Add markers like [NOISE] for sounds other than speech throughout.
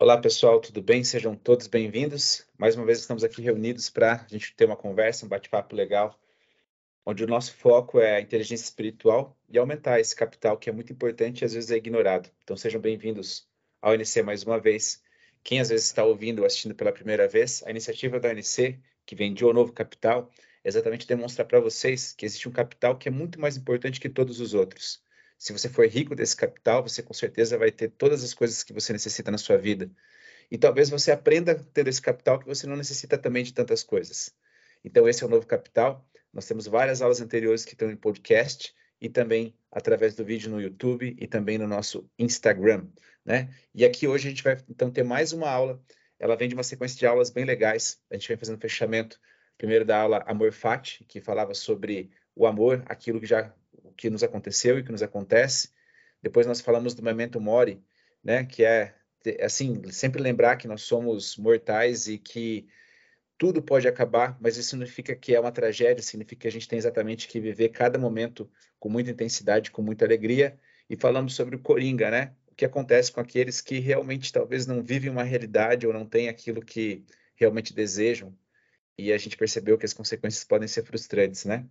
Olá, pessoal, tudo bem? Sejam todos bem-vindos. Mais uma vez estamos aqui reunidos para a gente ter uma conversa, um bate-papo legal, onde o nosso foco é a inteligência espiritual e aumentar esse capital que é muito importante e às vezes é ignorado. Então sejam bem-vindos ao NC mais uma vez. Quem às vezes está ouvindo ou assistindo pela primeira vez, a iniciativa da ANC, que vem de O Novo Capital, é exatamente demonstrar para vocês que existe um capital que é muito mais importante que todos os outros se você for rico desse capital, você com certeza vai ter todas as coisas que você necessita na sua vida. E talvez você aprenda tendo esse capital que você não necessita também de tantas coisas. Então, esse é o novo capital. Nós temos várias aulas anteriores que estão em podcast e também através do vídeo no YouTube e também no nosso Instagram, né? E aqui hoje a gente vai então ter mais uma aula. Ela vem de uma sequência de aulas bem legais. A gente vem fazendo fechamento primeiro da aula Amor Fati, que falava sobre o amor, aquilo que já que nos aconteceu e que nos acontece. Depois nós falamos do memento mori, né, que é assim, sempre lembrar que nós somos mortais e que tudo pode acabar, mas isso significa que é uma tragédia, significa que a gente tem exatamente que viver cada momento com muita intensidade, com muita alegria. E falamos sobre o coringa, né? O que acontece com aqueles que realmente talvez não vivem uma realidade ou não têm aquilo que realmente desejam. E a gente percebeu que as consequências podem ser frustrantes, né?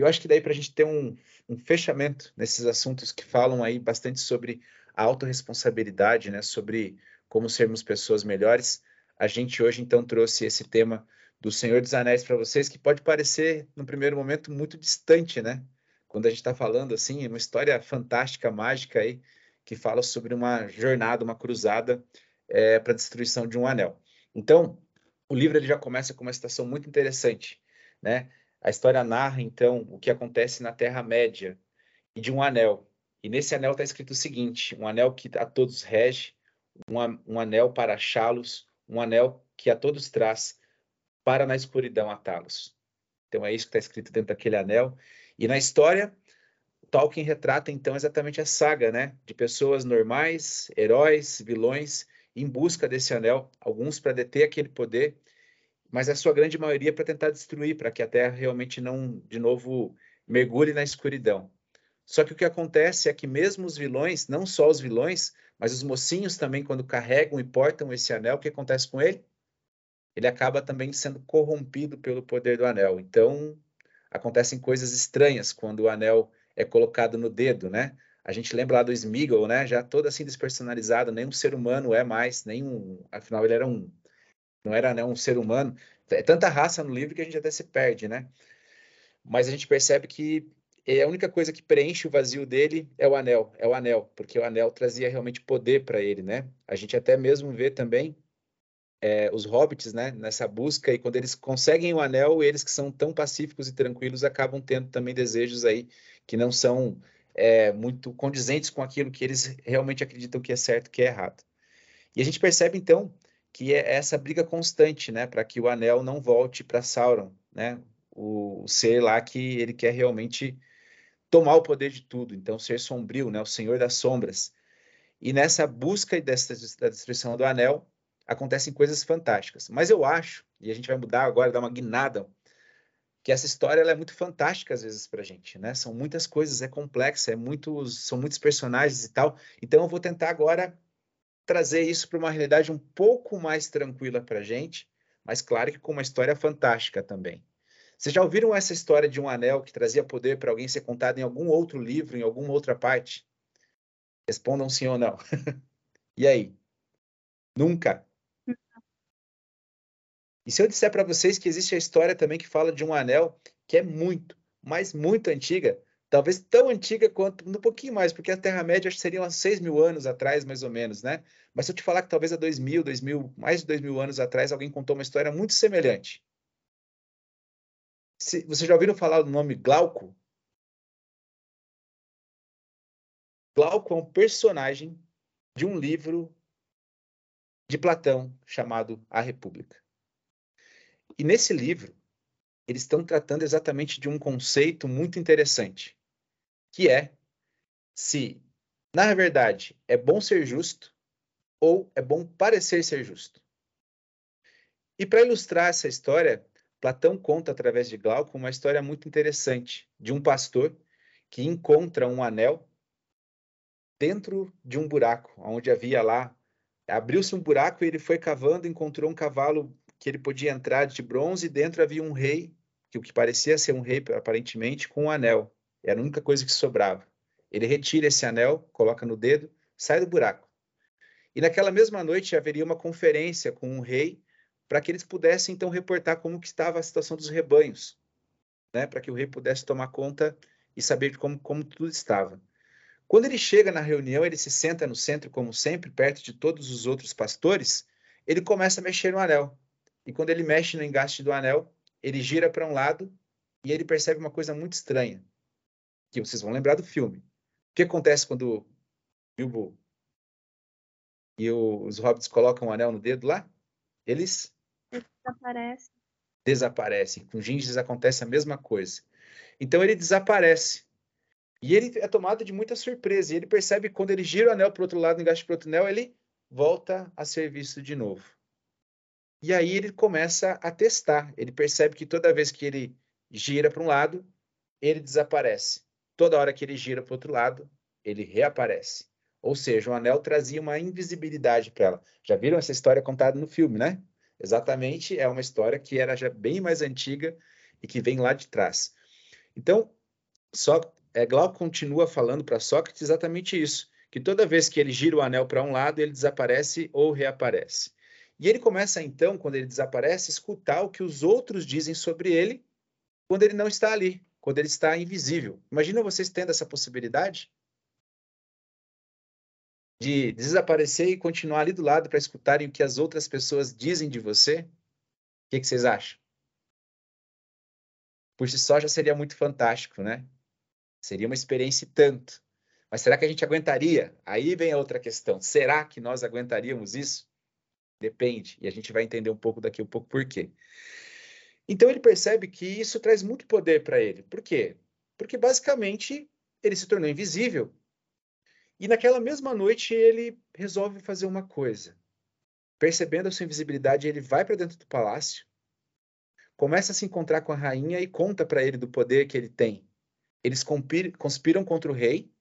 E eu acho que daí para a gente ter um, um, fechamento nesses assuntos que falam aí bastante sobre a autorresponsabilidade, né, sobre como sermos pessoas melhores, a gente hoje então trouxe esse tema do Senhor dos Anéis para vocês, que pode parecer, no primeiro momento, muito distante, né? Quando a gente está falando assim, é uma história fantástica, mágica aí, que fala sobre uma jornada, uma cruzada é, para a destruição de um anel. Então, o livro ele já começa com uma citação muito interessante, né? A história narra, então, o que acontece na Terra-média e de um anel. E nesse anel está escrito o seguinte: um anel que a todos rege, um, um anel para achá-los, um anel que a todos traz, para na escuridão atá-los. Então é isso que está escrito dentro daquele anel. E na história, Tolkien retrata então exatamente a saga, né, de pessoas normais, heróis, vilões, em busca desse anel, alguns para deter aquele poder mas a sua grande maioria para tentar destruir, para que a Terra realmente não, de novo, mergulhe na escuridão. Só que o que acontece é que mesmo os vilões, não só os vilões, mas os mocinhos também, quando carregam e portam esse anel, o que acontece com ele? Ele acaba também sendo corrompido pelo poder do anel. Então, acontecem coisas estranhas quando o anel é colocado no dedo, né? A gente lembra lá do Smeagol, né? Já todo assim despersonalizado, nenhum ser humano é mais, nenhum, afinal ele era um não era né, um ser humano. É tanta raça no livro que a gente até se perde, né? Mas a gente percebe que a única coisa que preenche o vazio dele é o anel, é o anel, porque o anel trazia realmente poder para ele, né? A gente até mesmo vê também é, os hobbits, né, nessa busca, e quando eles conseguem o anel, eles que são tão pacíficos e tranquilos acabam tendo também desejos aí que não são é, muito condizentes com aquilo que eles realmente acreditam que é certo, que é errado. E a gente percebe então que é essa briga constante, né, para que o anel não volte para Sauron, né, o, o, ser lá que ele quer realmente tomar o poder de tudo, então ser sombrio, né, o Senhor das Sombras. E nessa busca dessa, da destruição do anel acontecem coisas fantásticas. Mas eu acho, e a gente vai mudar agora, dar uma guinada, que essa história ela é muito fantástica às vezes para a gente, né? São muitas coisas, é complexa, é muitos, são muitos personagens e tal. Então eu vou tentar agora trazer isso para uma realidade um pouco mais tranquila para a gente, mas claro que com uma história fantástica também. Vocês já ouviram essa história de um anel que trazia poder para alguém ser contado em algum outro livro, em alguma outra parte? Respondam sim ou não. [LAUGHS] e aí? Nunca? E se eu disser para vocês que existe a história também que fala de um anel que é muito, mas muito antiga, talvez tão antiga quanto, um pouquinho mais, porque a Terra-média acho que seriam há 6 mil anos atrás, mais ou menos, né? Mas se eu te falar que talvez há 2 mil, 2 mil, mais de 2 mil anos atrás, alguém contou uma história muito semelhante. Se, vocês já ouviram falar do nome Glauco? Glauco é um personagem de um livro de Platão chamado A República. E nesse livro, eles estão tratando exatamente de um conceito muito interessante, que é se, na verdade, é bom ser justo ou é bom parecer ser justo. E para ilustrar essa história, Platão conta através de Glauco uma história muito interessante de um pastor que encontra um anel dentro de um buraco, onde havia lá Abriu-se um buraco e ele foi cavando, encontrou um cavalo que ele podia entrar de bronze, e dentro havia um rei, que o que parecia ser um rei aparentemente, com um anel. Era a única coisa que sobrava. Ele retira esse anel, coloca no dedo, sai do buraco. E naquela mesma noite haveria uma conferência com o rei para que eles pudessem então reportar como que estava a situação dos rebanhos, né? Para que o rei pudesse tomar conta e saber como como tudo estava. Quando ele chega na reunião, ele se senta no centro como sempre, perto de todos os outros pastores, ele começa a mexer no anel. E quando ele mexe no engaste do anel, ele gira para um lado e ele percebe uma coisa muito estranha, que vocês vão lembrar do filme. O que acontece quando Bilbo e o, os hobbits colocam o um anel no dedo lá? Eles desaparecem. Desaparecem. Com Gingis acontece a mesma coisa. Então ele desaparece. E ele é tomado de muita surpresa. E ele percebe que quando ele gira o anel para o outro lado, engaixa para o outro anel, ele volta a ser visto de novo. E aí ele começa a testar. Ele percebe que toda vez que ele gira para um lado, ele desaparece. Toda hora que ele gira para o outro lado, ele reaparece. Ou seja, o anel trazia uma invisibilidade para ela. Já viram essa história contada no filme, né? Exatamente, é uma história que era já bem mais antiga e que vem lá de trás. Então, só é, Glauco continua falando para Sócrates exatamente isso, que toda vez que ele gira o anel para um lado, ele desaparece ou reaparece. E ele começa então, quando ele desaparece, a escutar o que os outros dizem sobre ele quando ele não está ali, quando ele está invisível. Imagina vocês tendo essa possibilidade de desaparecer e continuar ali do lado para escutarem o que as outras pessoas dizem de você? O que, que vocês acham? Por si só já seria muito fantástico, né? Seria uma experiência e tanto. Mas será que a gente aguentaria? Aí vem a outra questão. Será que nós aguentaríamos isso? Depende. E a gente vai entender um pouco daqui um pouco por quê. Então ele percebe que isso traz muito poder para ele. Por quê? Porque basicamente ele se tornou invisível e naquela mesma noite ele resolve fazer uma coisa. Percebendo a sua invisibilidade, ele vai para dentro do palácio, começa a se encontrar com a rainha e conta para ele do poder que ele tem. Eles conspiram contra o rei,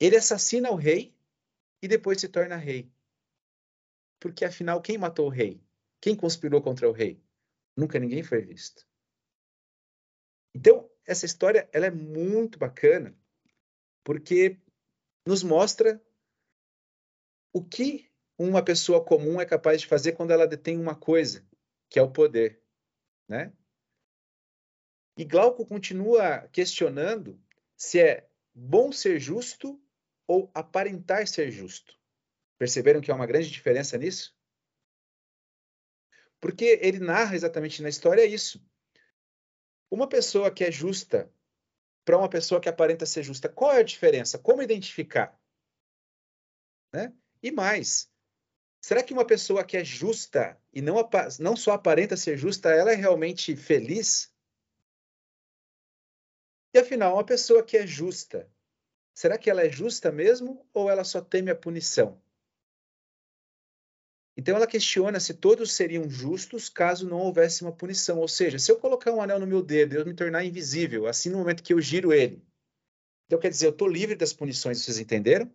ele assassina o rei e depois se torna rei. Porque afinal, quem matou o rei? Quem conspirou contra o rei? Nunca ninguém foi visto. Então, essa história ela é muito bacana, porque nos mostra o que uma pessoa comum é capaz de fazer quando ela detém uma coisa, que é o poder, né? E Glauco continua questionando se é bom ser justo ou aparentar ser justo. Perceberam que há uma grande diferença nisso? Porque ele narra exatamente na história isso. Uma pessoa que é justa para uma pessoa que aparenta ser justa. Qual é a diferença? Como identificar? Né? E mais, será que uma pessoa que é justa e não, não só aparenta ser justa, ela é realmente feliz? E afinal, uma pessoa que é justa, será que ela é justa mesmo ou ela só teme a punição? Então ela questiona se todos seriam justos caso não houvesse uma punição. Ou seja, se eu colocar um anel no meu dedo eu me tornar invisível, assim no momento que eu giro ele, então quer dizer, eu estou livre das punições, vocês entenderam?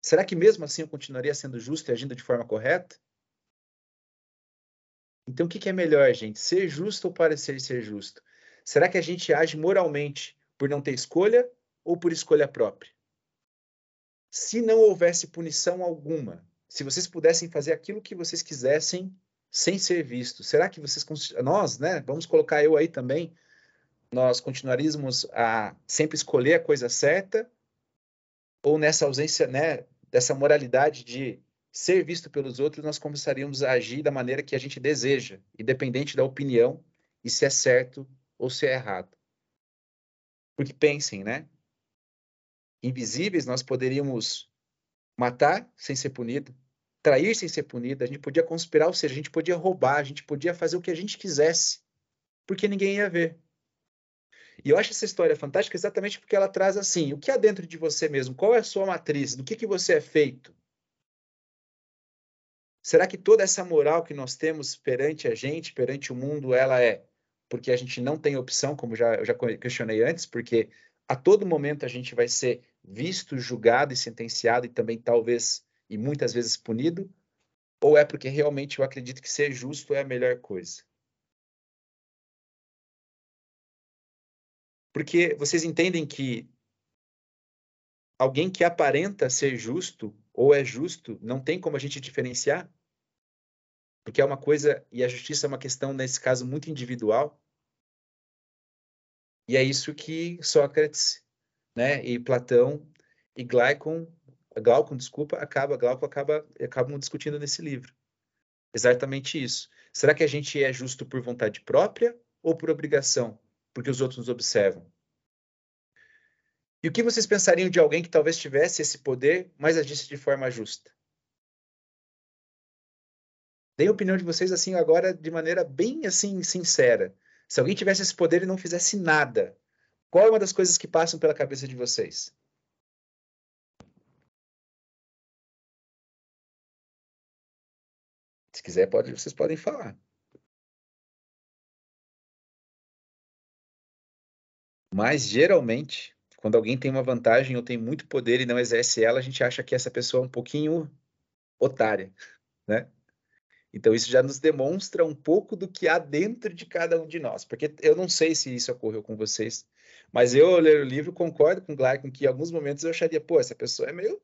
Será que mesmo assim eu continuaria sendo justo e agindo de forma correta? Então o que, que é melhor, gente? Ser justo ou parecer ser justo? Será que a gente age moralmente por não ter escolha ou por escolha própria? Se não houvesse punição alguma, se vocês pudessem fazer aquilo que vocês quisessem sem ser vistos, será que vocês, nós, né, vamos colocar eu aí também, nós continuaríamos a sempre escolher a coisa certa ou nessa ausência, né, dessa moralidade de ser visto pelos outros, nós começaríamos a agir da maneira que a gente deseja, independente da opinião e se é certo ou se é errado. Porque pensem, né? Invisíveis, nós poderíamos matar sem ser punido, trair sem ser punido, a gente podia conspirar, ou seja, a gente podia roubar, a gente podia fazer o que a gente quisesse, porque ninguém ia ver. E eu acho essa história fantástica exatamente porque ela traz assim, o que há dentro de você mesmo? Qual é a sua matriz? Do que, que você é feito? Será que toda essa moral que nós temos perante a gente, perante o mundo, ela é porque a gente não tem opção, como já, eu já questionei antes, porque a todo momento a gente vai ser visto, julgado e sentenciado e também talvez e muitas vezes punido? Ou é porque realmente eu acredito que ser justo é a melhor coisa? Porque vocês entendem que alguém que aparenta ser justo ou é justo, não tem como a gente diferenciar? Porque é uma coisa, e a justiça é uma questão, nesse caso, muito individual. E é isso que Sócrates, né, e Platão e Glaucon, Glaucon, desculpa, acaba, Glaucon acaba, acabam discutindo nesse livro. Exatamente isso. Será que a gente é justo por vontade própria ou por obrigação, porque os outros nos observam? E o que vocês pensariam de alguém que talvez tivesse esse poder, mas agisse de forma justa? Deem a opinião de vocês assim agora de maneira bem assim sincera. Se alguém tivesse esse poder e não fizesse nada, qual é uma das coisas que passam pela cabeça de vocês? Se quiser, pode, vocês podem falar. Mas geralmente quando alguém tem uma vantagem ou tem muito poder e não exerce ela, a gente acha que essa pessoa é um pouquinho otária, né? Então isso já nos demonstra um pouco do que há dentro de cada um de nós, porque eu não sei se isso ocorreu com vocês, mas eu ler o livro concordo com o Glarkin que em alguns momentos eu acharia, pô, essa pessoa é meio,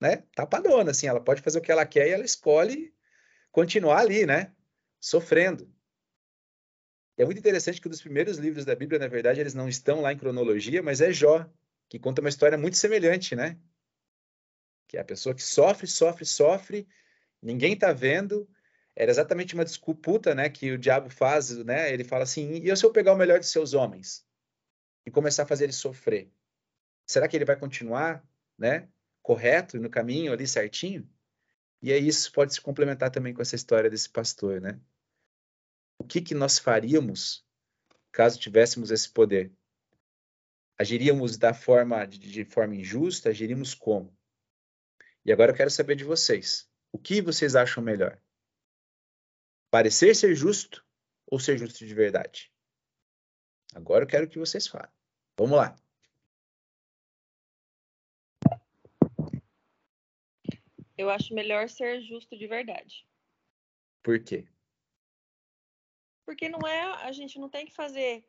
né, tapadona, assim, ela pode fazer o que ela quer e ela escolhe continuar ali, né, sofrendo é muito interessante que um dos primeiros livros da Bíblia, na verdade, eles não estão lá em cronologia, mas é Jó, que conta uma história muito semelhante, né? Que é a pessoa que sofre, sofre, sofre, ninguém está vendo. Era exatamente uma disputa, né, que o diabo faz, né? Ele fala assim: "E se eu pegar o melhor de seus homens e começar a fazer ele sofrer? Será que ele vai continuar, né, correto no caminho ali certinho?" E aí isso pode se complementar também com essa história desse pastor, né? o que, que nós faríamos caso tivéssemos esse poder? Agiríamos da forma de, de forma injusta? Agiríamos como? E agora eu quero saber de vocês. O que vocês acham melhor? Parecer ser justo ou ser justo de verdade? Agora eu quero que vocês falem. Vamos lá. Eu acho melhor ser justo de verdade. Por quê? Porque não é, a gente não tem que fazer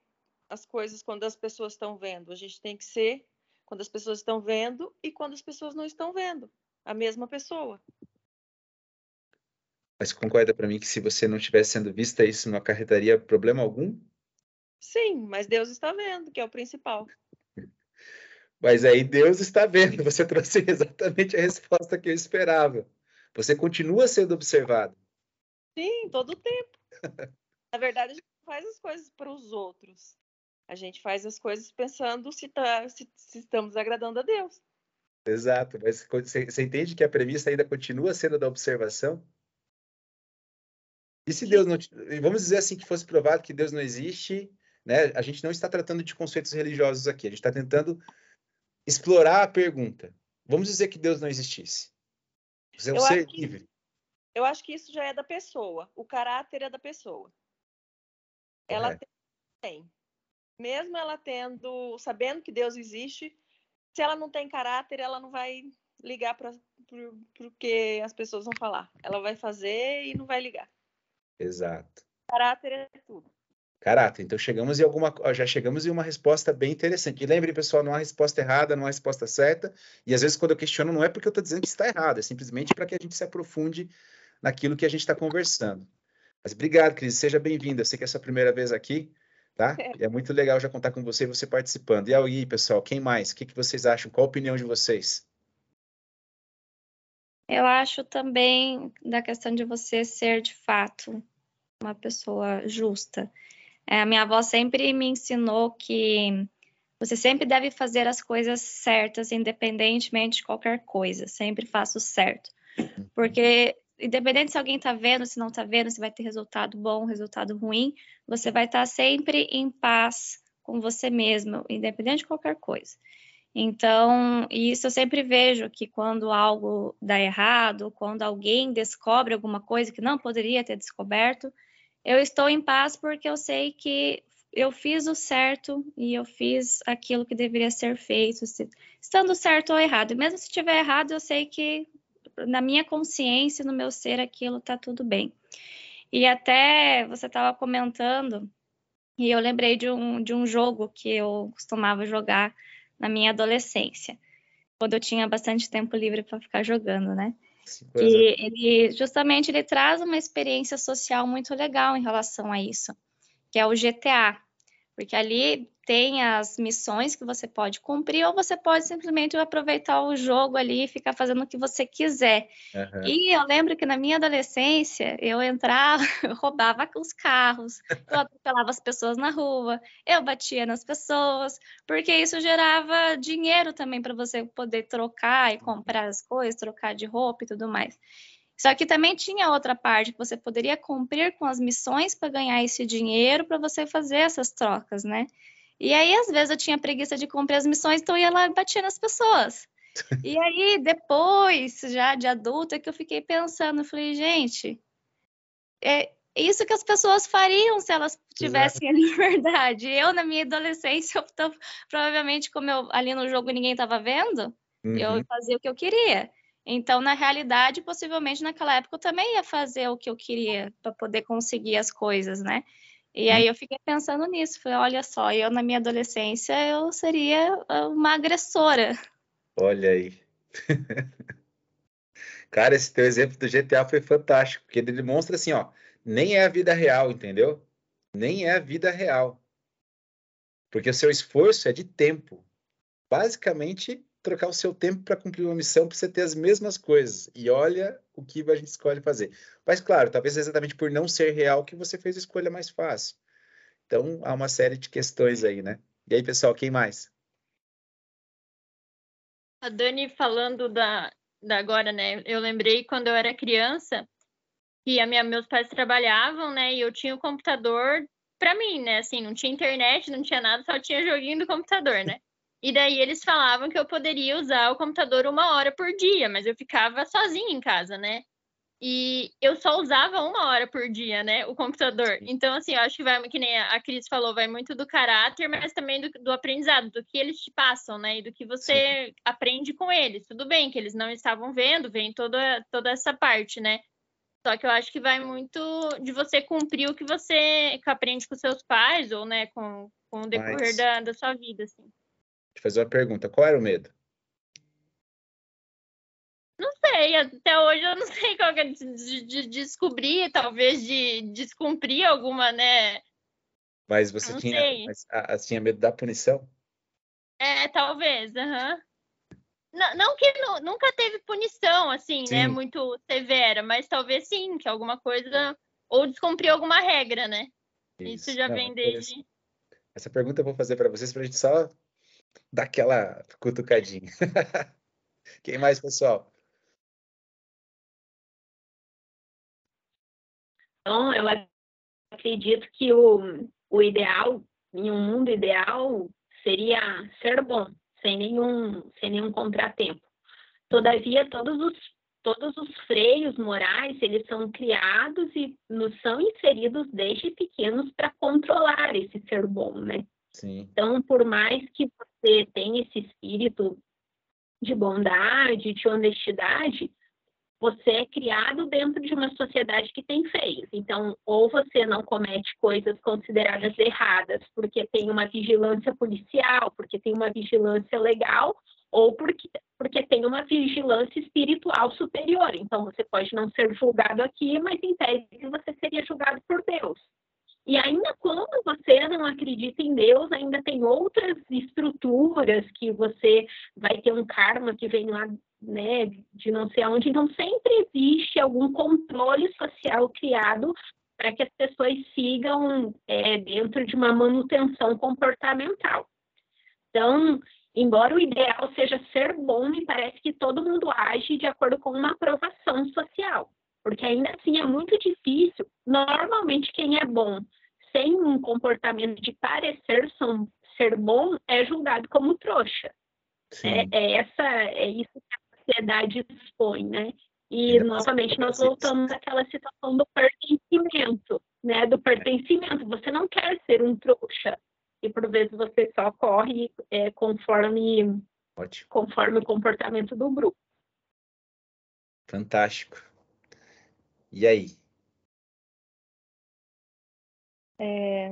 as coisas quando as pessoas estão vendo, a gente tem que ser quando as pessoas estão vendo e quando as pessoas não estão vendo, a mesma pessoa. Mas concorda para mim que se você não estivesse sendo vista, isso não acarretaria problema algum? Sim, mas Deus está vendo, que é o principal. Mas aí Deus está vendo, [LAUGHS] você trouxe exatamente a resposta que eu esperava. Você continua sendo observado. Sim, todo o tempo. Na verdade, a gente faz as coisas para os outros. A gente faz as coisas pensando se, tá, se, se estamos agradando a Deus. Exato, mas você, você entende que a premissa ainda continua sendo da observação? E se Deus não. Vamos dizer assim que fosse provado que Deus não existe, né? A gente não está tratando de conceitos religiosos aqui, a gente está tentando explorar a pergunta. Vamos dizer que Deus não existisse. Você é um eu ser livre. Eu acho que isso já é da pessoa. O caráter é da pessoa. Ela tem. Mesmo ela tendo, sabendo que Deus existe, se ela não tem caráter, ela não vai ligar para o que as pessoas vão falar. Ela vai fazer e não vai ligar. Exato. Caráter é tudo. Caráter. Então chegamos em alguma, já chegamos em uma resposta bem interessante. E lembre, pessoal, não há resposta errada, não há resposta certa. E às vezes quando eu questiono, não é porque eu estou dizendo que está errado, é simplesmente para que a gente se aprofunde naquilo que a gente está conversando. Mas obrigado, Cris. Seja bem-vinda. Eu sei que é a sua primeira vez aqui, tá? É. [LAUGHS] é muito legal já contar com você e você participando. E aí, pessoal, quem mais? O que, que vocês acham? Qual a opinião de vocês? Eu acho também da questão de você ser, de fato, uma pessoa justa. É, minha avó sempre me ensinou que você sempre deve fazer as coisas certas, independentemente de qualquer coisa. Sempre faça o certo. Porque independente se alguém está vendo, se não está vendo, se vai ter resultado bom, resultado ruim, você vai estar tá sempre em paz com você mesmo, independente de qualquer coisa. Então, isso eu sempre vejo que quando algo dá errado, quando alguém descobre alguma coisa que não poderia ter descoberto, eu estou em paz porque eu sei que eu fiz o certo e eu fiz aquilo que deveria ser feito, estando certo ou errado. E mesmo se estiver errado, eu sei que na minha consciência, no meu ser, aquilo tá tudo bem. E até você estava comentando, e eu lembrei de um, de um jogo que eu costumava jogar na minha adolescência, quando eu tinha bastante tempo livre para ficar jogando, né? Que ele justamente ele traz uma experiência social muito legal em relação a isso, que é o GTA, porque ali tem as missões que você pode cumprir, ou você pode simplesmente aproveitar o jogo ali e ficar fazendo o que você quiser. Uhum. E eu lembro que na minha adolescência, eu entrava, [LAUGHS] eu roubava os carros, eu atropelava as pessoas na rua, eu batia nas pessoas, porque isso gerava dinheiro também para você poder trocar e comprar as coisas, trocar de roupa e tudo mais. Só que também tinha outra parte que você poderia cumprir com as missões para ganhar esse dinheiro para você fazer essas trocas, né? E aí, às vezes, eu tinha preguiça de cumprir as missões, então eu ia lá e batia nas pessoas. [LAUGHS] E aí, depois, já de adulta, que eu fiquei pensando, eu falei, gente, é isso que as pessoas fariam se elas tivessem [LAUGHS] a liberdade. Eu, na minha adolescência, eu provavelmente, como eu, ali no jogo ninguém estava vendo, uhum. eu fazia o que eu queria. Então, na realidade, possivelmente naquela época eu também ia fazer o que eu queria para poder conseguir as coisas, né? E aí eu fiquei pensando nisso, falei, olha só, eu na minha adolescência eu seria ah, uma agressora. Olha aí. [LAUGHS] Cara, esse teu exemplo do GTA foi fantástico, porque ele demonstra assim, ó, nem é a vida real, entendeu? Nem é a vida real. Porque o seu esforço é de tempo. Basicamente, trocar o seu tempo para cumprir uma missão para você ter as mesmas coisas. E olha o que a gente escolhe fazer. Mas, claro, talvez exatamente por não ser real que você fez a escolha mais fácil. Então, há uma série de questões aí, né? E aí, pessoal, quem mais? A Dani falando da, da agora, né? Eu lembrei quando eu era criança que a minha, meus pais trabalhavam, né? E eu tinha o computador para mim, né? Assim, não tinha internet, não tinha nada, só tinha joguinho do computador, né? E daí eles falavam que eu poderia usar o computador uma hora por dia, mas eu ficava sozinha em casa, né? E eu só usava uma hora por dia, né, o computador. Então, assim, eu acho que vai, que nem a Cris falou, vai muito do caráter, mas também do, do aprendizado, do que eles te passam, né, e do que você Sim. aprende com eles. Tudo bem que eles não estavam vendo, vem toda, toda essa parte, né? Só que eu acho que vai muito de você cumprir o que você aprende com seus pais, ou, né, com, com o decorrer mas... da, da sua vida, assim te fazer uma pergunta. Qual era o medo? Não sei, até hoje eu não [LAUGHS] sei qual é de, de descobrir, talvez de descumprir alguma, né? Mas você tinha, mas, a, a, tinha medo da punição? É, talvez, aham. Uhum. Não, não, que nunca teve punição, assim, né, sim. né, muito severa, mas talvez sim, que alguma coisa, ou descumprir alguma regra, né? Isso, Isso já não, vem desde... Essa pergunta eu vou fazer para vocês para a gente só daquela cutucadinha. [LAUGHS] Quem mais, pessoal? Então, eu acredito que o, o ideal, em um mundo ideal, seria ser bom, sem nenhum, sem nenhum contratempo. Todavia, todos os, todos os freios morais, eles são criados e nos são inseridos desde pequenos para controlar esse ser bom, né? Sim. Então, por mais que você tenha esse espírito de bondade, de honestidade, você é criado dentro de uma sociedade que tem feios. Então, ou você não comete coisas consideradas erradas porque tem uma vigilância policial, porque tem uma vigilância legal, ou porque, porque tem uma vigilância espiritual superior. Então, você pode não ser julgado aqui, mas em tese você seria julgado por Deus. E ainda quando você não acredita em Deus, ainda tem outras estruturas que você vai ter um karma que vem lá, né, de não sei aonde. Então, sempre existe algum controle social criado para que as pessoas sigam é, dentro de uma manutenção comportamental. Então, embora o ideal seja ser bom, me parece que todo mundo age de acordo com uma aprovação social porque ainda assim é muito difícil. Normalmente, quem é bom sem um comportamento de parecer ser bom é julgado como trouxa. É, é, essa, é isso que a sociedade expõe, né? E novamente nós voltamos àquela situação do pertencimento, né? Do pertencimento. Você não quer ser um trouxa e por vezes você só corre é, conforme Ótimo. conforme o comportamento do grupo. Fantástico. E aí? É,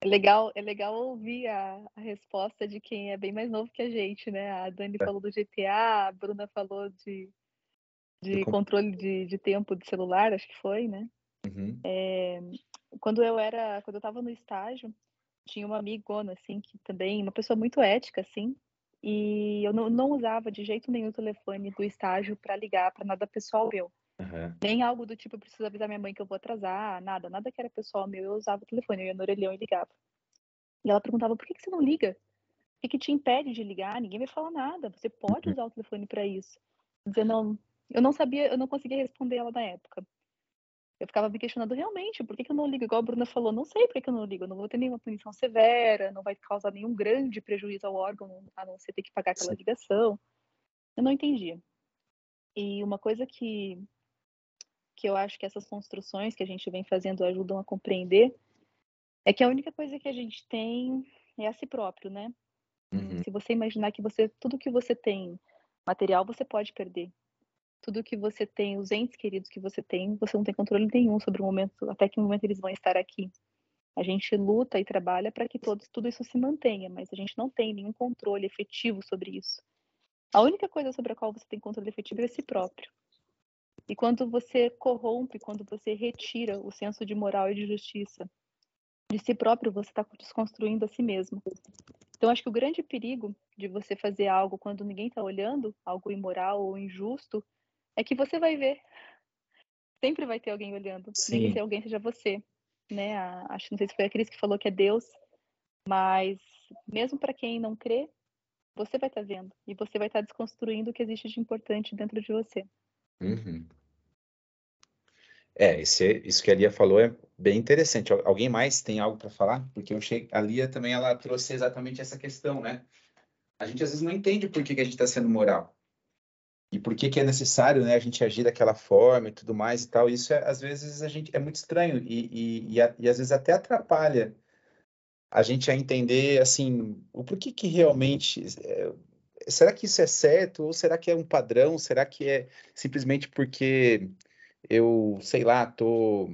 é legal, é legal ouvir a, a, resposta de quem é bem mais novo que a gente, né? A Dani é. falou do GTA, a Bruna falou de, de controle de, de tempo de celular, acho que foi, né? Uhum. É, quando eu era, quando eu estava no estágio, tinha uma amigona, assim, que também, uma pessoa muito ética, assim, e eu não, não usava de jeito nenhum o telefone do estágio para ligar para nada pessoal meu. Uhum. Nem algo do tipo, eu preciso avisar minha mãe que eu vou atrasar, nada, nada que era pessoal meu, eu usava o telefone, eu ia no orelhão e ligava. E ela perguntava, por que, que você não liga? O que, que te impede de ligar? Ninguém vai falar nada, você pode uhum. usar o telefone para isso. Dizer, não, eu não sabia, eu não conseguia responder ela na época. Eu ficava me questionando realmente, por que, que eu não ligo? Igual a Bruna falou, não sei por que, que eu não ligo, eu não vou ter nenhuma punição severa, não vai causar nenhum grande prejuízo ao órgão, a não ser ter que pagar aquela ligação. Eu não entendia. E uma coisa que que eu acho que essas construções que a gente vem fazendo ajudam a compreender, é que a única coisa que a gente tem é a si próprio, né? Uhum. Se você imaginar que você tudo que você tem material você pode perder. Tudo que você tem, os entes queridos que você tem, você não tem controle nenhum sobre o momento, até que momento eles vão estar aqui. A gente luta e trabalha para que todos, tudo isso se mantenha, mas a gente não tem nenhum controle efetivo sobre isso. A única coisa sobre a qual você tem controle efetivo é si próprio. E quando você corrompe, quando você retira o senso de moral e de justiça de si próprio, você está desconstruindo a si mesmo. Então, acho que o grande perigo de você fazer algo quando ninguém está olhando, algo imoral ou injusto, é que você vai ver. Sempre vai ter alguém olhando, Sim. nem que alguém seja você. Né? A, acho não sei se foi a Cris que falou que é Deus, mas mesmo para quem não crê, você vai estar tá vendo e você vai estar tá desconstruindo o que existe de importante dentro de você. Uhum. É, esse, isso que a Lia falou é bem interessante. Alguém mais tem algo para falar? Porque eu achei, a Lia também ela trouxe exatamente essa questão, né? A gente às vezes não entende por que, que a gente está sendo moral e por que, que é necessário, né, a gente agir daquela forma e tudo mais e tal. Isso é, às vezes a gente é muito estranho e, e, e, a, e às vezes até atrapalha a gente a entender assim o porquê que realmente é, será que isso é certo ou será que é um padrão? Será que é simplesmente porque eu, sei lá, tô,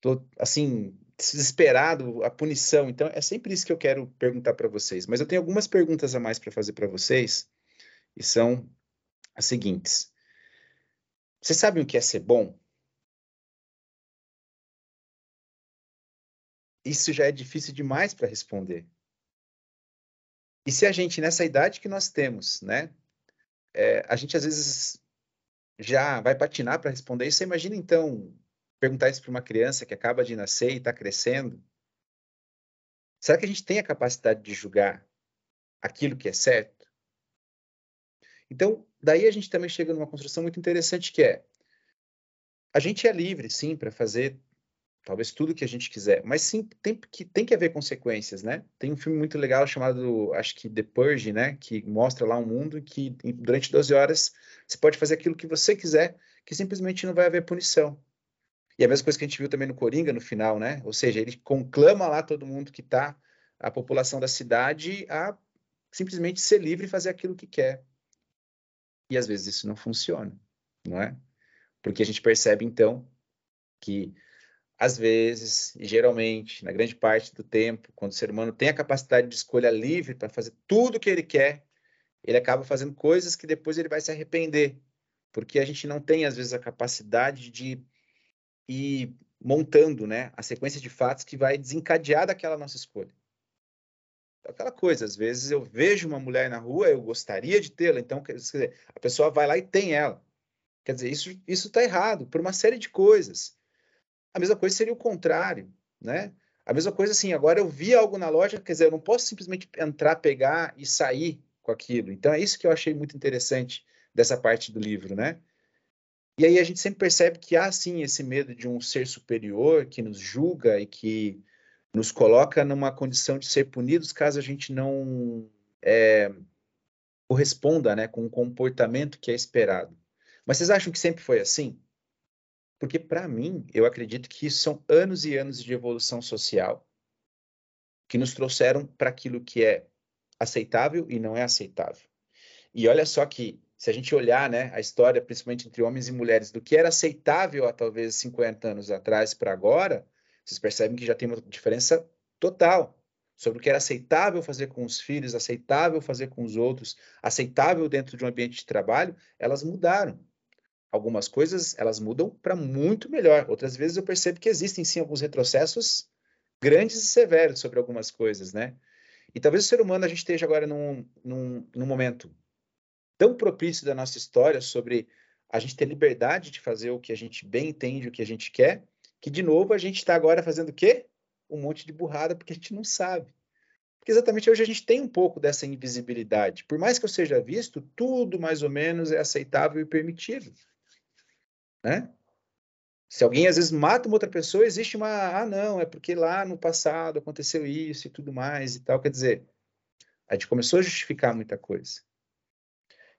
tô assim, desesperado, a punição. Então, é sempre isso que eu quero perguntar para vocês. Mas eu tenho algumas perguntas a mais para fazer para vocês, e são as seguintes. Vocês sabem o que é ser bom? Isso já é difícil demais para responder. E se a gente, nessa idade que nós temos, né, é, a gente às vezes já vai patinar para responder isso. Você imagina, então, perguntar isso para uma criança que acaba de nascer e está crescendo? Será que a gente tem a capacidade de julgar aquilo que é certo? Então, daí a gente também chega numa construção muito interessante que é a gente é livre, sim, para fazer talvez tudo que a gente quiser, mas sim tem que tem que haver consequências, né? Tem um filme muito legal chamado, acho que The Purge, né, que mostra lá um mundo que durante 12 horas você pode fazer aquilo que você quiser, que simplesmente não vai haver punição. E a mesma coisa que a gente viu também no Coringa no final, né? Ou seja, ele conclama lá todo mundo que está a população da cidade a simplesmente ser livre e fazer aquilo que quer. E às vezes isso não funciona, não é? Porque a gente percebe então que às vezes, e geralmente, na grande parte do tempo, quando o ser humano tem a capacidade de escolha livre para fazer tudo o que ele quer, ele acaba fazendo coisas que depois ele vai se arrepender, porque a gente não tem, às vezes, a capacidade de ir montando né, a sequência de fatos que vai desencadear daquela nossa escolha. Então, aquela coisa, às vezes eu vejo uma mulher na rua, eu gostaria de tê-la, então quer dizer, a pessoa vai lá e tem ela. Quer dizer, isso está errado por uma série de coisas. A mesma coisa seria o contrário, né? A mesma coisa assim, agora eu vi algo na loja, quer dizer, eu não posso simplesmente entrar, pegar e sair com aquilo. Então é isso que eu achei muito interessante dessa parte do livro, né? E aí a gente sempre percebe que há sim esse medo de um ser superior que nos julga e que nos coloca numa condição de ser punidos caso a gente não é, corresponda, né, com o comportamento que é esperado. Mas vocês acham que sempre foi assim? Porque, para mim, eu acredito que são anos e anos de evolução social que nos trouxeram para aquilo que é aceitável e não é aceitável. E olha só que se a gente olhar né, a história, principalmente entre homens e mulheres, do que era aceitável há talvez 50 anos atrás para agora, vocês percebem que já tem uma diferença total sobre o que era aceitável fazer com os filhos, aceitável fazer com os outros, aceitável dentro de um ambiente de trabalho, elas mudaram. Algumas coisas elas mudam para muito melhor. Outras vezes eu percebo que existem sim alguns retrocessos grandes e severos sobre algumas coisas, né? E talvez o ser humano a gente esteja agora num, num, num momento tão propício da nossa história sobre a gente ter liberdade de fazer o que a gente bem entende, o que a gente quer, que de novo a gente está agora fazendo o quê? Um monte de burrada porque a gente não sabe. Porque exatamente hoje a gente tem um pouco dessa invisibilidade. Por mais que eu seja visto, tudo mais ou menos é aceitável e permitido. Né? Se alguém às vezes mata uma outra pessoa, existe uma, ah, não, é porque lá no passado aconteceu isso e tudo mais e tal. Quer dizer, a gente começou a justificar muita coisa.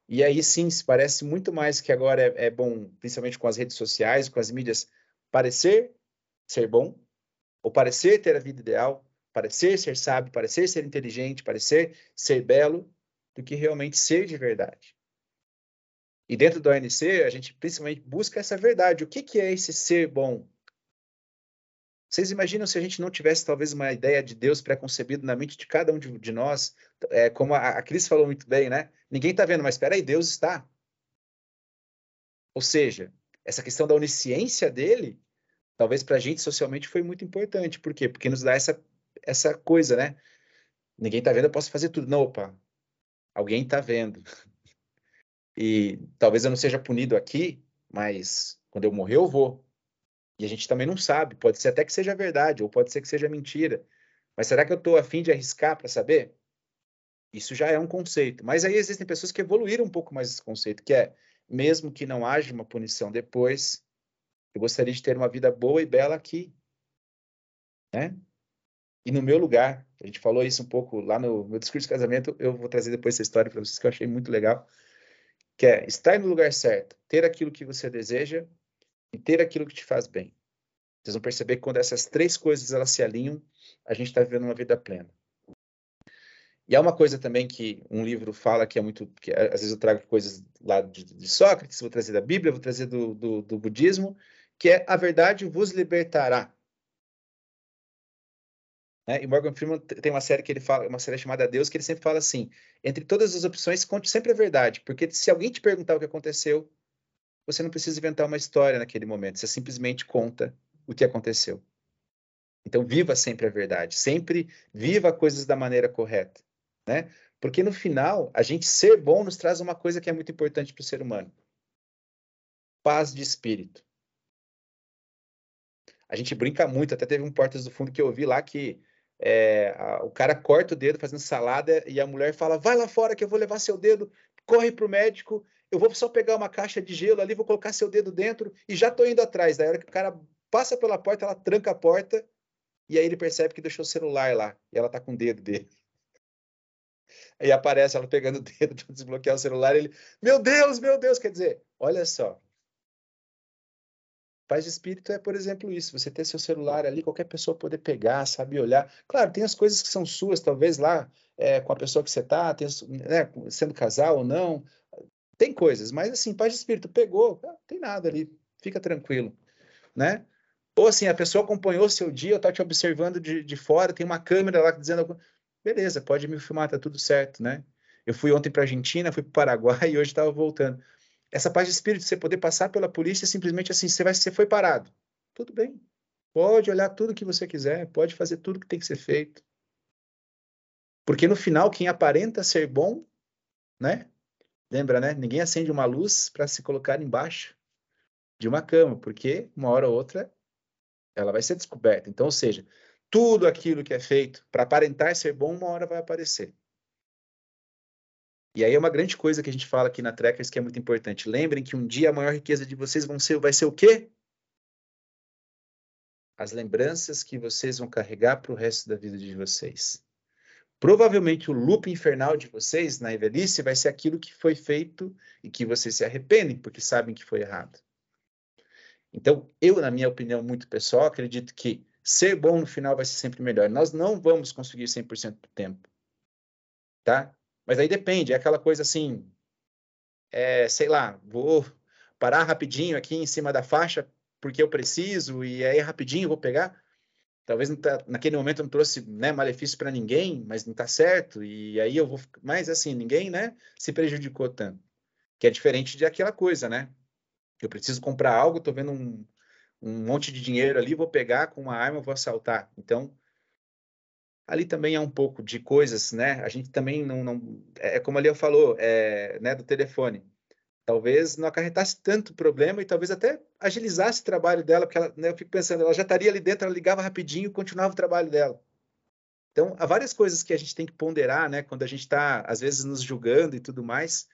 E aí sim, se parece muito mais que agora é, é, bom, principalmente com as redes sociais, com as mídias, parecer ser bom, ou parecer ter a vida ideal, parecer ser sábio, parecer ser inteligente, parecer ser belo, do que realmente ser de verdade. E dentro do ONC, a gente principalmente busca essa verdade. O que, que é esse ser bom? Vocês imaginam se a gente não tivesse talvez uma ideia de Deus pré-concebido na mente de cada um de, de nós? É, como a, a Cris falou muito bem, né? Ninguém está vendo, mas espera aí, Deus está. Ou seja, essa questão da onisciência dele, talvez para a gente socialmente foi muito importante. Por quê? Porque nos dá essa, essa coisa, né? Ninguém está vendo, eu posso fazer tudo. Não, opa, alguém está vendo. [LAUGHS] E talvez eu não seja punido aqui, mas quando eu morrer eu vou. E a gente também não sabe, pode ser até que seja verdade, ou pode ser que seja mentira. Mas será que eu estou afim de arriscar para saber? Isso já é um conceito. Mas aí existem pessoas que evoluíram um pouco mais esse conceito, que é, mesmo que não haja uma punição depois, eu gostaria de ter uma vida boa e bela aqui. Né? E no meu lugar, a gente falou isso um pouco lá no meu discurso de casamento, eu vou trazer depois essa história para vocês que eu achei muito legal, que é estar no lugar certo, ter aquilo que você deseja e ter aquilo que te faz bem. Vocês vão perceber que quando essas três coisas elas se alinham, a gente está vivendo uma vida plena. E há uma coisa também que um livro fala que é muito. Que às vezes eu trago coisas lá de, de Sócrates, vou trazer da Bíblia, vou trazer do, do, do budismo, que é a verdade vos libertará. Né? E Morgan Freeman tem uma série que ele fala, uma série chamada Deus, que ele sempre fala assim: entre todas as opções, conte sempre a verdade, porque se alguém te perguntar o que aconteceu, você não precisa inventar uma história naquele momento, você simplesmente conta o que aconteceu. Então, viva sempre a verdade, sempre viva coisas da maneira correta, né? Porque no final, a gente ser bom nos traz uma coisa que é muito importante para o ser humano: paz de espírito. A gente brinca muito, até teve um Portas do Fundo que eu ouvi lá que é, a, o cara corta o dedo fazendo salada e a mulher fala: vai lá fora que eu vou levar seu dedo, corre para o médico eu vou só pegar uma caixa de gelo ali, vou colocar seu dedo dentro e já estou indo atrás. Daí, hora que o cara passa pela porta, ela tranca a porta e aí ele percebe que deixou o celular lá e ela tá com o dedo dele. Aí aparece ela pegando o dedo [LAUGHS] para desbloquear o celular ele, meu Deus, meu Deus, quer dizer, olha só. Paz de espírito é, por exemplo, isso. Você ter seu celular ali, qualquer pessoa poder pegar, sabe, olhar. Claro, tem as coisas que são suas, talvez lá é, com a pessoa que você está, né, sendo casal ou não, tem coisas, mas assim, paz de espírito, pegou, não tem nada ali, fica tranquilo, né? Ou assim, a pessoa acompanhou o seu dia, está te observando de, de fora, tem uma câmera lá dizendo, beleza, pode me filmar, tá tudo certo, né? Eu fui ontem para Argentina, fui para o Paraguai [LAUGHS] e hoje estava voltando. Essa paz de espírito, você poder passar pela polícia, simplesmente assim, você, vai, você foi parado. Tudo bem. Pode olhar tudo que você quiser, pode fazer tudo que tem que ser feito. Porque no final, quem aparenta ser bom, né? Lembra, né? Ninguém acende uma luz para se colocar embaixo de uma cama, porque uma hora ou outra ela vai ser descoberta. Então, ou seja, tudo aquilo que é feito para aparentar ser bom, uma hora vai aparecer. E aí é uma grande coisa que a gente fala aqui na Trekkers que é muito importante. Lembrem que um dia a maior riqueza de vocês vão ser, vai ser o quê? As lembranças que vocês vão carregar para o resto da vida de vocês. Provavelmente o loop infernal de vocês na velhice vai ser aquilo que foi feito e que vocês se arrependem porque sabem que foi errado. Então, eu, na minha opinião muito pessoal, acredito que ser bom no final vai ser sempre melhor. Nós não vamos conseguir 100% do tempo. Tá? Mas aí depende, é aquela coisa assim, é, sei lá, vou parar rapidinho aqui em cima da faixa porque eu preciso e aí rapidinho vou pegar. Talvez tá, naquele momento não trouxe né, malefício para ninguém, mas não está certo. E aí eu vou. Mas assim, ninguém né, se prejudicou tanto. Que é diferente de aquela coisa, né? Eu preciso comprar algo, estou vendo um, um monte de dinheiro ali, vou pegar com uma arma, vou assaltar. Então, ali também é um pouco de coisas, né? A gente também não, não é, é como a Lia falou, é, né, do telefone. Talvez não acarretasse tanto problema e talvez até agilizasse o trabalho dela, porque ela, né, eu fico pensando, ela já estaria ali dentro, ela ligava rapidinho e continuava o trabalho dela. Então, há várias coisas que a gente tem que ponderar, né, quando a gente está, às vezes, nos julgando e tudo mais,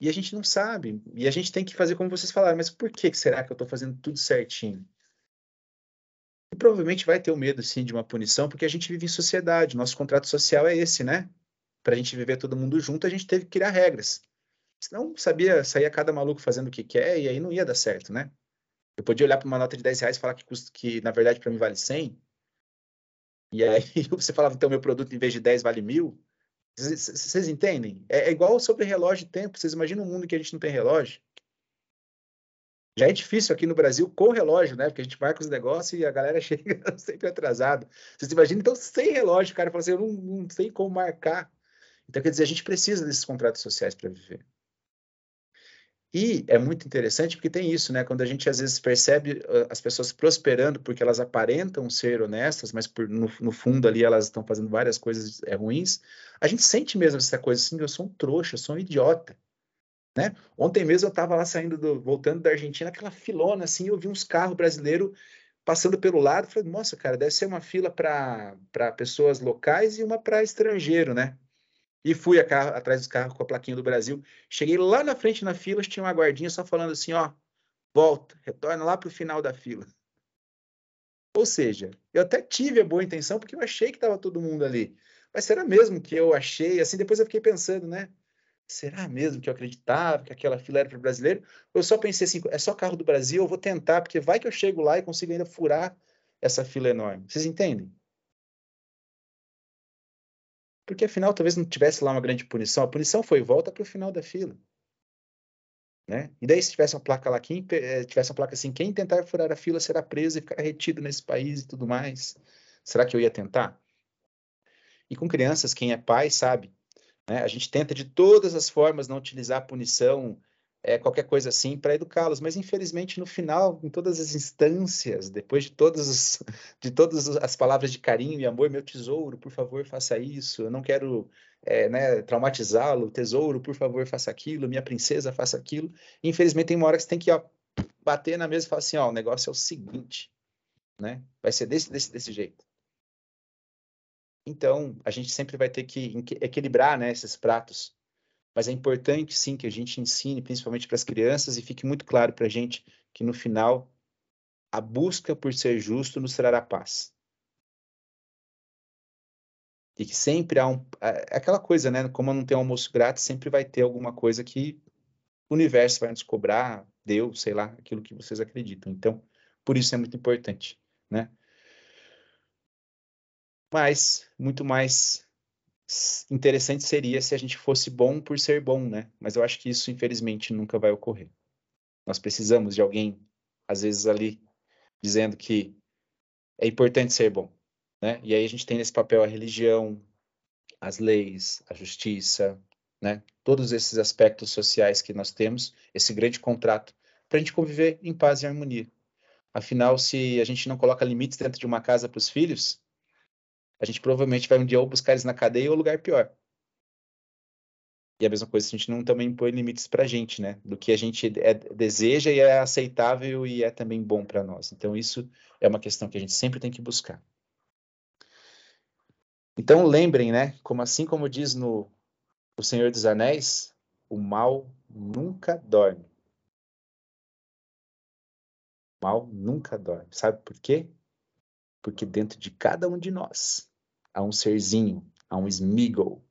e a gente não sabe. E a gente tem que fazer como vocês falaram, mas por que será que eu estou fazendo tudo certinho? E provavelmente vai ter o medo, sim, de uma punição, porque a gente vive em sociedade. Nosso contrato social é esse, né? Para a gente viver todo mundo junto, a gente teve que criar regras. Senão, sabia, saía cada maluco fazendo o que quer e aí não ia dar certo, né? Eu podia olhar para uma nota de 10 reais e falar que, custa, que na verdade, para mim vale 100. E aí [LAUGHS] você falava, então, meu produto, em vez de 10, vale mil. Vocês entendem? É, é igual sobre relógio de tempo. Vocês imaginam um mundo que a gente não tem relógio? Já é difícil aqui no Brasil com relógio, né? Porque a gente marca os negócios e a galera [LAUGHS] chega sempre atrasado. Vocês imaginam, então, sem relógio, o cara fala assim, eu não, não sei como marcar. Então, quer dizer, a gente precisa desses contratos sociais para viver. E é muito interessante porque tem isso, né? Quando a gente às vezes percebe uh, as pessoas prosperando porque elas aparentam ser honestas, mas por, no, no, fundo ali elas estão fazendo várias coisas é, ruins, a gente sente mesmo essa coisa assim, eu sou um trouxa, eu sou um idiota. Né? Ontem mesmo eu estava lá saindo, do, voltando da Argentina, aquela filona, assim, eu vi uns carros brasileiros passando pelo lado, falei, nossa, cara, deve ser uma fila para pessoas locais e uma para estrangeiro, né? E fui carro, atrás dos carros com a plaquinha do Brasil. Cheguei lá na frente na fila, tinha uma guardinha só falando assim, ó, volta, retorna lá para o final da fila. Ou seja, eu até tive a boa intenção porque eu achei que estava todo mundo ali. Mas será mesmo que eu achei? Assim, depois eu fiquei pensando, né? Será mesmo que eu acreditava que aquela fila era para brasileiro? Eu só pensei assim, é só carro do Brasil, eu vou tentar, porque vai que eu chego lá e consigo ainda furar essa fila enorme. Vocês entendem? Porque afinal talvez não tivesse lá uma grande punição. A punição foi volta para o final da fila. Né? E daí, se tivesse uma placa lá, quem, eh, tivesse uma placa assim, quem tentar furar a fila será preso e ficar retido nesse país e tudo mais. Será que eu ia tentar? E com crianças, quem é pai sabe né? A gente tenta de todas as formas não utilizar a punição, é, qualquer coisa assim, para educá-los, mas infelizmente no final, em todas as instâncias, depois de todas, as, de todas as palavras de carinho e amor, meu tesouro, por favor, faça isso, eu não quero é, né, traumatizá-lo, tesouro, por favor, faça aquilo, minha princesa, faça aquilo. infelizmente tem uma hora que você tem que ó, bater na mesa e falar assim, ó, o negócio é o seguinte, né? Vai ser desse, desse, desse jeito. Então, a gente sempre vai ter que equilibrar né, esses pratos. Mas é importante, sim, que a gente ensine, principalmente para as crianças, e fique muito claro para a gente que, no final, a busca por ser justo nos trará paz. E que sempre há um. É aquela coisa, né? Como não tem almoço grátis, sempre vai ter alguma coisa que o universo vai nos cobrar, Deus, sei lá, aquilo que vocês acreditam. Então, por isso é muito importante, né? Mas muito mais interessante seria se a gente fosse bom por ser bom, né? Mas eu acho que isso, infelizmente, nunca vai ocorrer. Nós precisamos de alguém, às vezes, ali, dizendo que é importante ser bom, né? E aí a gente tem nesse papel a religião, as leis, a justiça, né? Todos esses aspectos sociais que nós temos, esse grande contrato, para a gente conviver em paz e harmonia. Afinal, se a gente não coloca limites dentro de uma casa para os filhos, a gente provavelmente vai um dia ou buscar eles na cadeia ou lugar pior. E a mesma coisa, a gente não também impõe limites para a gente, né? Do que a gente é, deseja e é aceitável e é também bom para nós. Então, isso é uma questão que a gente sempre tem que buscar. Então, lembrem, né? Como assim como diz no O Senhor dos Anéis, o mal nunca dorme. O mal nunca dorme. Sabe por quê? Porque dentro de cada um de nós a um serzinho, a um Smeagol,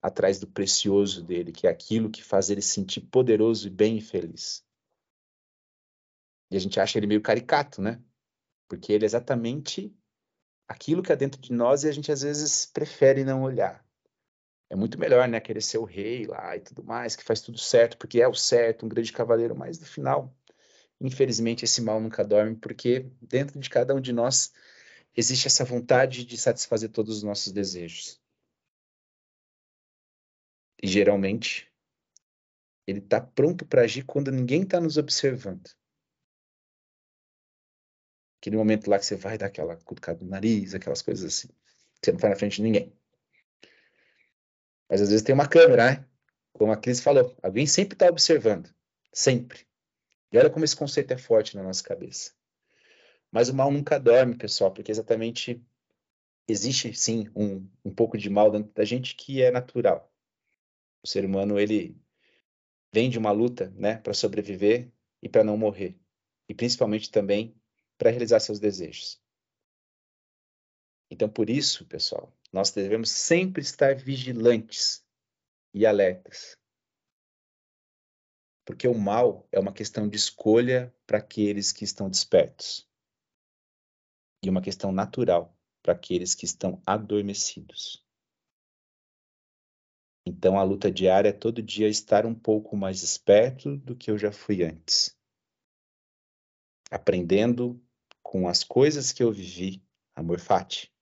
atrás do precioso dele, que é aquilo que faz ele se sentir poderoso e bem e feliz. E a gente acha ele meio caricato, né? Porque ele é exatamente aquilo que há dentro de nós e a gente às vezes prefere não olhar. É muito melhor, né? Querer ser o rei lá e tudo mais, que faz tudo certo, porque é o certo, um grande cavaleiro, mas no final, infelizmente, esse mal nunca dorme, porque dentro de cada um de nós existe essa vontade de satisfazer todos os nossos desejos. E geralmente, ele está pronto para agir quando ninguém está nos observando. Aquele momento lá que você vai dar aquela cutucada no nariz, aquelas coisas assim. Você não faz na frente de ninguém. Mas às vezes tem uma câmera, né? Como a Cris falou, alguém sempre está observando. Sempre. E olha como esse conceito é forte na nossa cabeça. Mas o mal nunca dorme, pessoal, porque exatamente existe sim um, um pouco de mal dentro da gente que é natural. O ser humano, ele vem de uma luta, né, para sobreviver e para não morrer. E principalmente também para realizar seus desejos. Então, por isso, pessoal, nós devemos sempre estar vigilantes e alertas. Porque o mal é uma questão de escolha para aqueles que estão despertos. E uma questão natural para aqueles que estão adormecidos. Então a luta diária é todo dia estar um pouco mais esperto do que eu já fui antes. Aprendendo com as coisas que eu vivi, amor fati.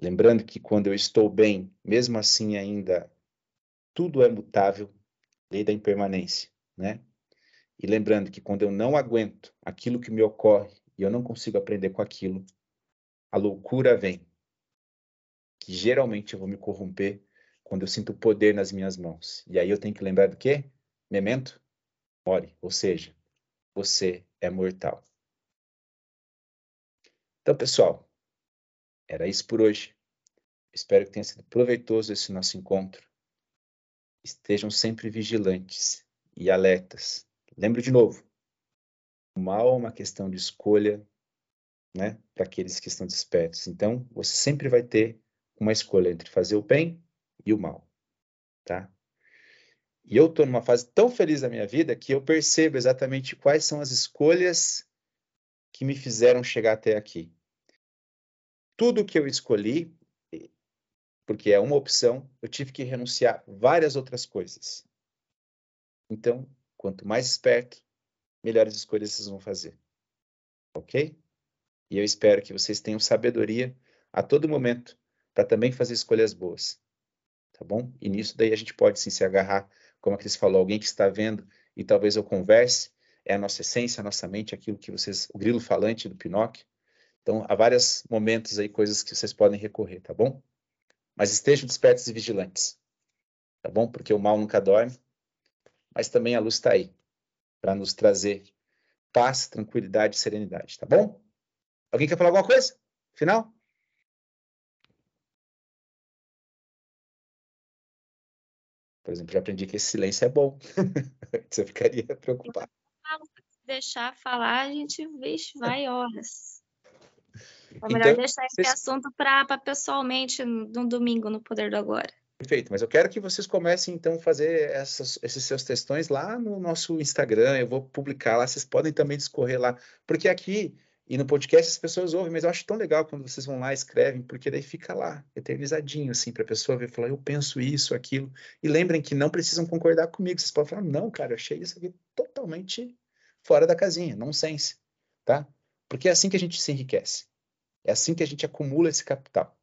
Lembrando que quando eu estou bem, mesmo assim ainda tudo é mutável, lei da impermanência, né? E lembrando que quando eu não aguento aquilo que me ocorre e eu não consigo aprender com aquilo, a loucura vem. Que geralmente eu vou me corromper quando eu sinto poder nas minhas mãos. E aí eu tenho que lembrar do quê? Memento mori, ou seja, você é mortal. Então, pessoal, era isso por hoje. Espero que tenha sido proveitoso esse nosso encontro. Estejam sempre vigilantes e alertas. Lembre de novo: mal é uma questão de escolha né, para aqueles que estão despertos. Então, você sempre vai ter uma escolha entre fazer o bem e o mal. Tá? E eu estou numa fase tão feliz da minha vida que eu percebo exatamente quais são as escolhas que me fizeram chegar até aqui tudo que eu escolhi, porque é uma opção, eu tive que renunciar várias outras coisas. Então, quanto mais esperto, melhores escolhas vocês vão fazer. Ok? E eu espero que vocês tenham sabedoria a todo momento para também fazer escolhas boas. Tá bom? E nisso daí a gente pode sim se agarrar, como a Cris falou, alguém que está vendo e talvez eu converse, é a nossa essência, a nossa mente, aquilo que vocês, o grilo falante do Pinóquio, então, há vários momentos aí, coisas que vocês podem recorrer, tá bom? Mas estejam despertos e vigilantes, tá bom? Porque o mal nunca dorme, mas também a luz está aí para nos trazer paz, tranquilidade e serenidade, tá bom? Alguém quer falar alguma coisa? Final? Por exemplo, já aprendi que esse silêncio é bom. [LAUGHS] Você ficaria preocupado. Se deixar falar, a gente vixe, vai horas. É melhor então, deixar esse vocês... assunto para pessoalmente no domingo, no Poder do Agora. Perfeito, mas eu quero que vocês comecem então a fazer essas, esses seus textões lá no nosso Instagram, eu vou publicar lá, vocês podem também discorrer lá, porque aqui e no podcast as pessoas ouvem, mas eu acho tão legal quando vocês vão lá escrevem, porque daí fica lá, eternizadinho, assim, para a pessoa ver, falar, eu penso isso, aquilo. E lembrem que não precisam concordar comigo, vocês podem falar, não, cara, eu achei isso aqui totalmente fora da casinha, nonsense, tá? Porque é assim que a gente se enriquece. É assim que a gente acumula esse capital.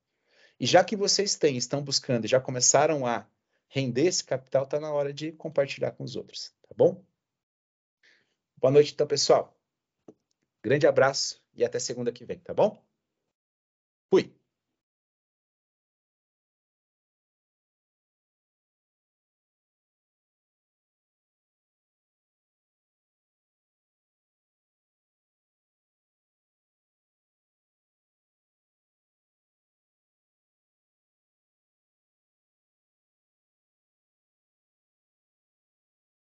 E já que vocês têm, estão buscando, já começaram a render esse capital, está na hora de compartilhar com os outros, tá bom? Boa noite, então, pessoal. Grande abraço e até segunda que vem, tá bom?